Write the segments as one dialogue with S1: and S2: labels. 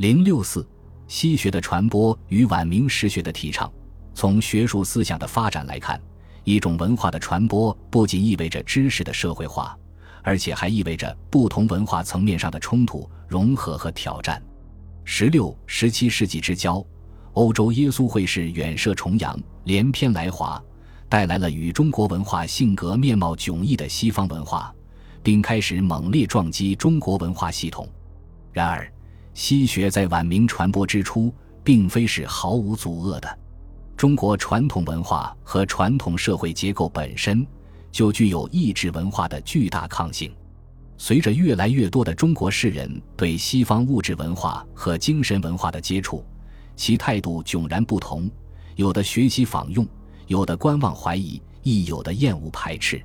S1: 零六四，西学的传播与晚明实学的提倡。从学术思想的发展来看，一种文化的传播不仅意味着知识的社会化，而且还意味着不同文化层面上的冲突、融合和挑战。十六、十七世纪之交，欧洲耶稣会士远涉重洋，连篇来华，带来了与中国文化性格面貌迥异的西方文化，并开始猛烈撞击中国文化系统。然而，西学在晚明传播之初，并非是毫无阻遏的。中国传统文化和传统社会结构本身就具有意志文化的巨大抗性。随着越来越多的中国士人对西方物质文化和精神文化的接触，其态度迥然不同。有的学习仿用，有的观望怀疑，亦有的厌恶排斥。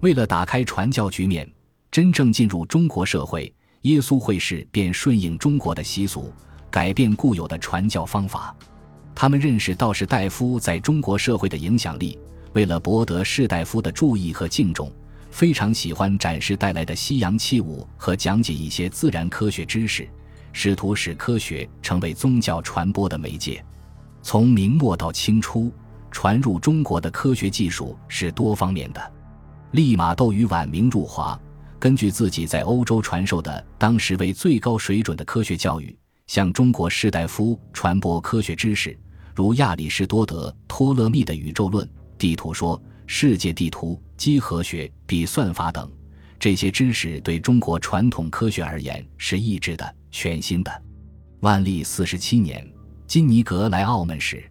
S1: 为了打开传教局面，真正进入中国社会。耶稣会士便顺应中国的习俗，改变固有的传教方法。他们认识道士大夫在中国社会的影响力，为了博得士大夫的注意和敬重，非常喜欢展示带来的西洋器物和讲解一些自然科学知识，试图使科学成为宗教传播的媒介。从明末到清初，传入中国的科学技术是多方面的。利玛窦于晚明入华。根据自己在欧洲传授的当时为最高水准的科学教育，向中国士大夫传播科学知识，如亚里士多德、托勒密的宇宙论、地图说、世界地图、几何学、比算法等。这些知识对中国传统科学而言是异质的、全新的。万历四十七年，金尼格来澳门时，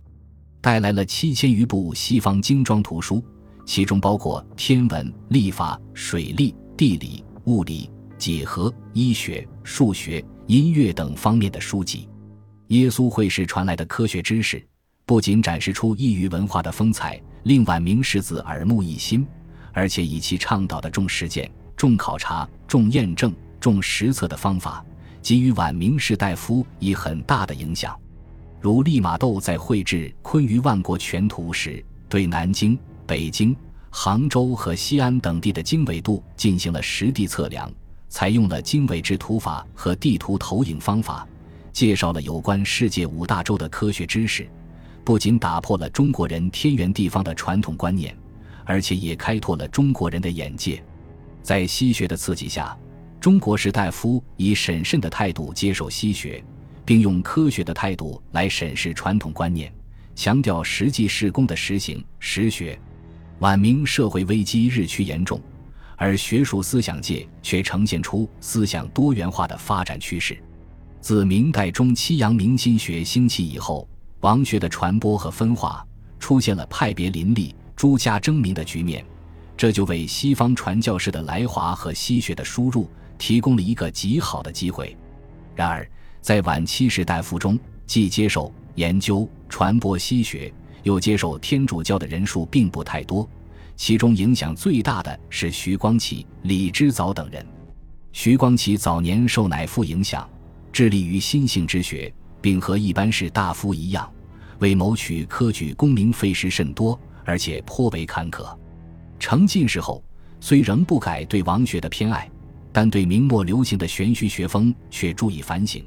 S1: 带来了七千余部西方精装图书，其中包括天文、历法、水利。地理、物理、几何、医学、数学、音乐等方面的书籍，耶稣会士传来的科学知识，不仅展示出异域文化的风采，令晚明士子耳目一新，而且以其倡导的重实践、重考察、重验证、重实测的方法，给予晚明士大夫以很大的影响。如利玛窦在绘制《坤舆万国全图》时，对南京、北京。杭州和西安等地的经纬度进行了实地测量，采用了经纬制图法和地图投影方法，介绍了有关世界五大洲的科学知识，不仅打破了中国人天圆地方的传统观念，而且也开拓了中国人的眼界。在西学的刺激下，中国士大夫以审慎的态度接受西学，并用科学的态度来审视传统观念，强调实际施工的实行实学。晚明社会危机日趋严重，而学术思想界却呈现出思想多元化的发展趋势。自明代中期阳明心学兴起以后，王学的传播和分化出现了派别林立、诸家争鸣的局面，这就为西方传教士的来华和西学的输入提供了一个极好的机会。然而，在晚期士大夫中，既接受、研究、传播西学。又接受天主教的人数并不太多，其中影响最大的是徐光启、李之藻等人。徐光启早年受乃父影响，致力于心性之学，并和一般士大夫一样，为谋取科举功名费时甚多，而且颇为坎坷。成进士后，虽仍不改对王学的偏爱，但对明末流行的玄虚学风却注意反省，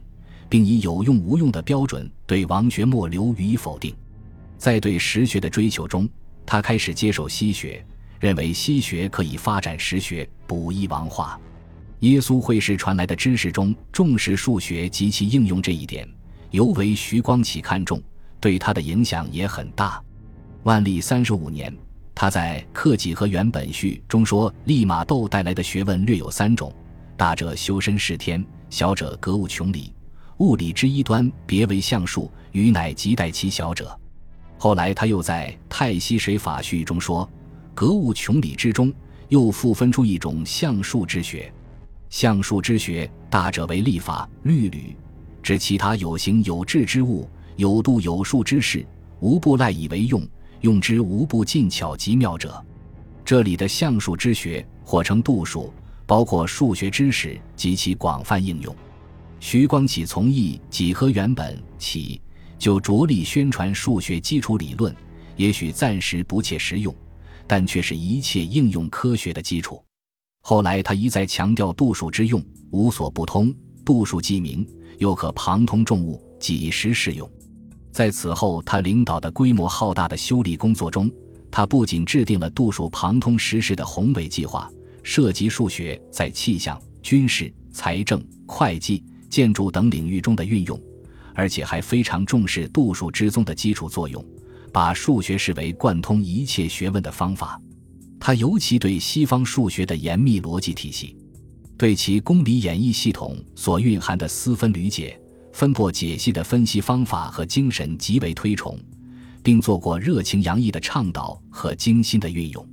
S1: 并以有用无用的标准对王学末流予以否定。在对实学的追求中，他开始接受西学，认为西学可以发展实学，补益王化。耶稣会士传来的知识中重视数学及其应用这一点，尤为徐光启看重，对他的影响也很大。万历三十五年，他在《克己和原本序》中说：“利玛窦带来的学问略有三种，大者修身事天，小者格物穷理。物理之一端，别为象数，余乃即待其小者。”后来，他又在《太溪水法序》中说：“格物穷理之中，又复分出一种象数之学。象数之学，大者为历法、律吕，指其他有形有质之物，有度有数之事，无不赖以为用，用之无不尽巧极妙者。这里的象数之学，或称度数，包括数学知识及其广泛应用。徐光启从译几何原本起。”就着力宣传数学基础理论，也许暂时不切实用，但却是一切应用科学的基础。后来他一再强调度数之用，无所不通，度数既明，又可旁通众物，几时适用。在此后，他领导的规模浩大的修理工作中，他不仅制定了度数旁通实施的宏伟计划，涉及数学在气象、军事、财政、会计、建筑等领域中的运用，而且还非常重视度数之宗的基础作用，把数学视为贯通一切学问的方法。他尤其对西方数学的严密逻辑体系，对其公理演绎系统所蕴含的丝分缕解。分破解析的分析方法和精神极为推崇，并做过热情洋溢的倡导和精心的运用。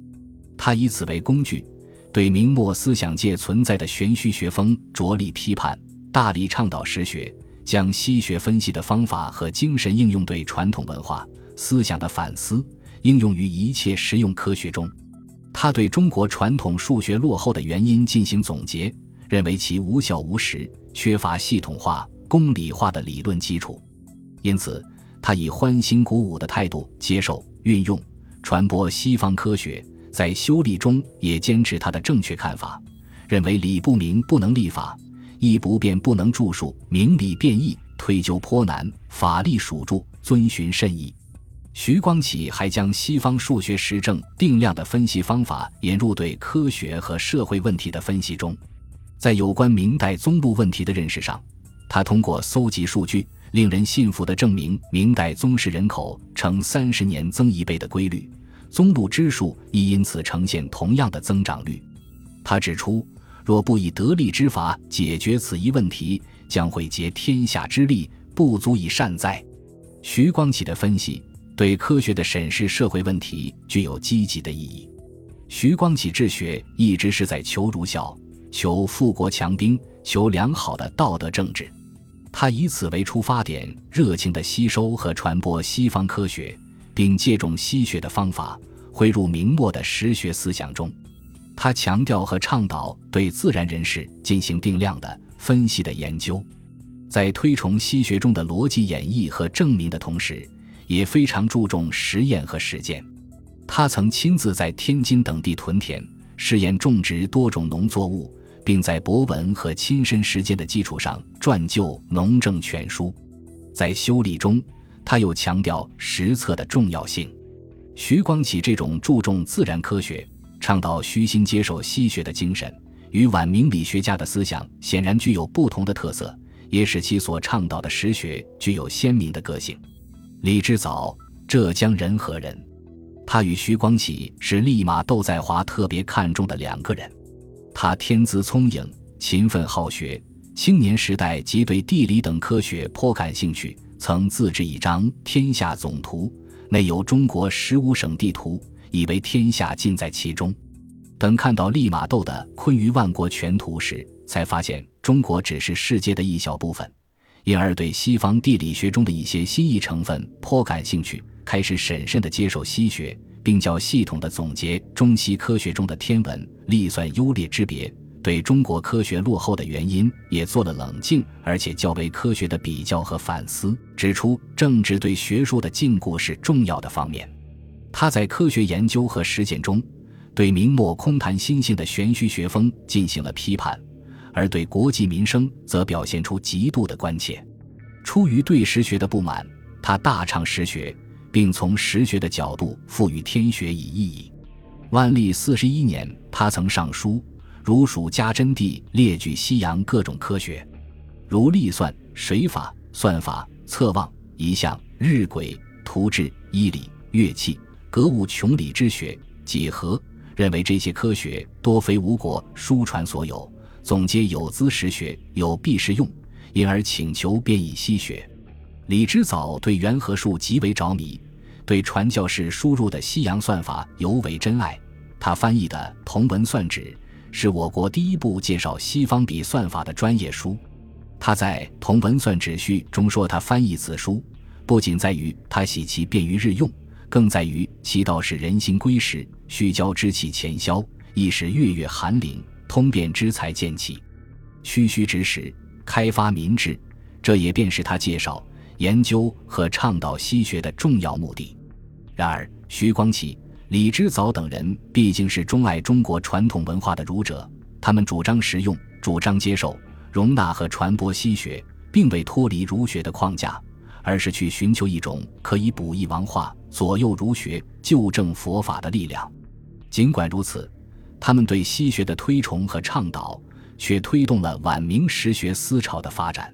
S1: 他以此为工具，对明末思想界存在的玄虚学风着力批判，大力倡导实学，将西学分析的方法和精神应用对传统文化思想的反思，应用于一切实用科学中。他对中国传统数学落后的原因进行总结，认为其无效无实，缺乏系统化。公理化的理论基础，因此他以欢欣鼓舞的态度接受、运用、传播西方科学，在修例中也坚持他的正确看法，认为理不明不能立法，义不变不能著述，明理变易推究颇难，法力属著遵循甚易。徐光启还将西方数学实证定量的分析方法引入对科学和社会问题的分析中，在有关明代宗录问题的认识上。他通过搜集数据，令人信服地证明明代宗室人口呈三十年增一倍的规律，宗录之数亦因此呈现同样的增长率。他指出，若不以得力之法解决此一问题，将会竭天下之力，不足以善哉。徐光启的分析对科学的审视社会问题具有积极的意义。徐光启治学一直是在求儒孝、求富国强兵、求良好的道德政治。他以此为出发点，热情地吸收和传播西方科学，并借重西学的方法汇入明末的实学思想中。他强调和倡导对自然人士进行定量的分析的研究，在推崇西学中的逻辑演绎和证明的同时，也非常注重实验和实践。他曾亲自在天津等地屯田，试验种植多种农作物。并在博文和亲身实践的基础上撰就《农政全书》。在修理中，他又强调实测的重要性。徐光启这种注重自然科学、倡导虚心接受西学的精神，与晚明理学家的思想显然具有不同的特色，也使其所倡导的实学具有鲜明的个性。李之藻，浙江仁和人，他与徐光启是利马窦在华特别看重的两个人。他天资聪颖，勤奋好学，青年时代即对地理等科学颇感兴趣，曾自制一张《天下总图》，内有中国十五省地图，以为天下尽在其中。等看到利玛窦的《昆于万国全图》时，才发现中国只是世界的一小部分，因而对西方地理学中的一些新意成分颇感兴趣，开始审慎地接受西学。并较系统地总结中西科学中的天文历算优劣之别，对中国科学落后的原因也做了冷静而且较为科学的比较和反思，指出政治对学术的禁锢是重要的方面。他在科学研究和实践中，对明末空谈心性的玄虚学风进行了批判，而对国计民生则表现出极度的关切。出于对实学的不满，他大唱实学。并从实学的角度赋予天学以意义。万历四十一年，他曾上书，如数家珍地列举西洋各种科学，如历算、水法、算法、测望、仪象、日晷、图志、医理、乐器、格物穷理之学、几何，认为这些科学多非吴国书传所有，总皆有资实学，有必实用，因而请求编以西学。李之藻对元和数极为着迷，对传教士输入的西洋算法尤为珍爱。他翻译的《同文算指》是我国第一部介绍西方笔算法的专业书。他在《同文算指序》中说：“他翻译此书，不仅在于他喜其便于日用，更在于其道是人心归时，虚交之气潜消，亦使月月寒灵，通变之才见起，虚虚之时，开发民智。这也便是他介绍。”研究和倡导西学的重要目的。然而，徐光启、李之藻等人毕竟是钟爱中国传统文化的儒者，他们主张实用，主张接受、容纳和传播西学，并未脱离儒学的框架，而是去寻求一种可以补益王化、左右儒学、纠正佛法的力量。尽管如此，他们对西学的推崇和倡导，却推动了晚明实学思潮的发展。